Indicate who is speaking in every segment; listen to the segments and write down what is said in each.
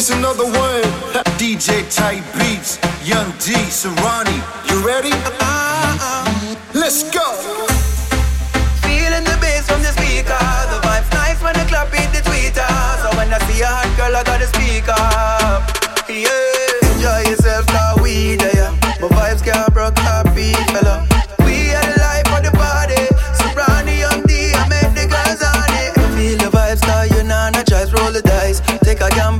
Speaker 1: It's another one. DJ Type Beats, Young D, Serani. You ready? Let's go.
Speaker 2: Feeling the bass from the speaker. The vibes nice when the clap hit the tweeter. So when I see a hot girl, I gotta speak up. Yeah, enjoy yourself, cause we there. My vibes can't broke happy, fella. We are the life of the party. Surround the young D, I make the girls on it. Feel the vibes, cause you know, not choice, roll the dice. Take a gamble,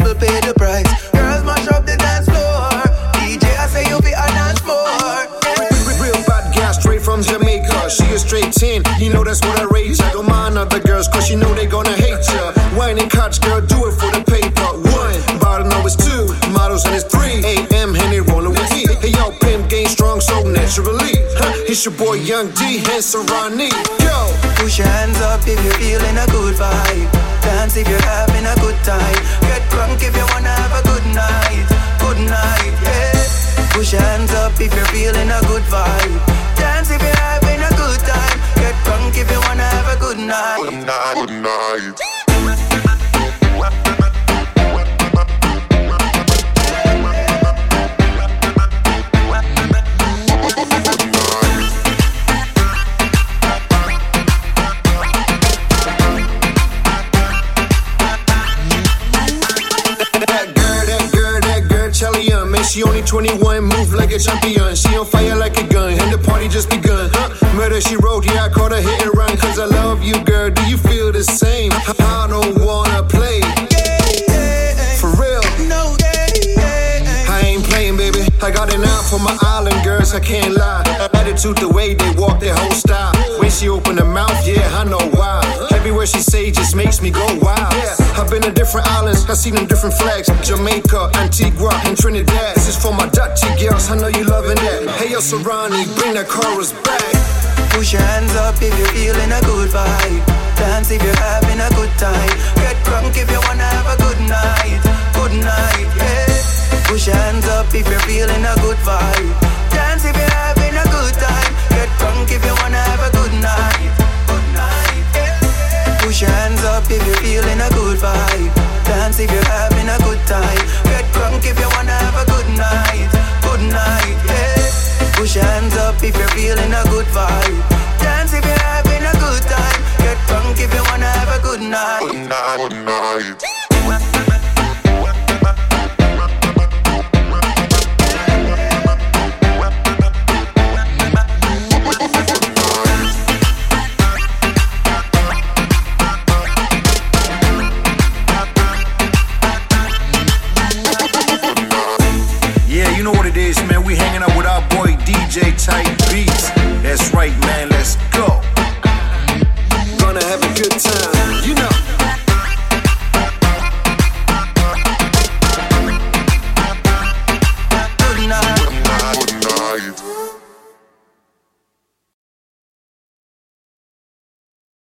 Speaker 1: She a straight 10, you know that's what I rate ya. Don't mind other girls, cause you know they gonna hate ya. Whining couch girl, do it for the paper. One, bottle know it's two, models and it's three. AM Henny rolling with heat. Hey yo, pimp game strong so naturally. Huh, it's your boy Young D, and Serani. Yo,
Speaker 2: Push your hands up if you're feeling a good vibe. Dance if you're having a good time. Get drunk if you wanna have a good night. Good night, yeah. Push your hands up if you're feeling a good vibe. Night.
Speaker 3: Good night, good night.
Speaker 1: she only 21, move like a champion. She on fire like a I got an eye for my island girls, I can't lie. Attitude, the way they walk, their whole style. When she open her mouth, yeah, I know why. Everywhere she say just makes me go wild. Yeah, I've been to different islands, I seen them different flags. Jamaica, Antigua, and Trinidad. This is for my Dutchy girls, I know you loving that. Hey, yo, Serani, bring that chorus back.
Speaker 2: Push your hands up if you're feeling a good vibe. Dance if you're having a good time. Get drunk if you wanna have a good if you're feeling a good vibe. Dance if you're having a good time. Get drunk if you wanna have a good night. Good night, yeah. Push your hands up if you're feeling a good vibe. Dance if you're having a good time. Get drunk if you wanna have a good night. Good night, good
Speaker 1: tight beats. That's right, man, let's go. Gonna have a good time, you know.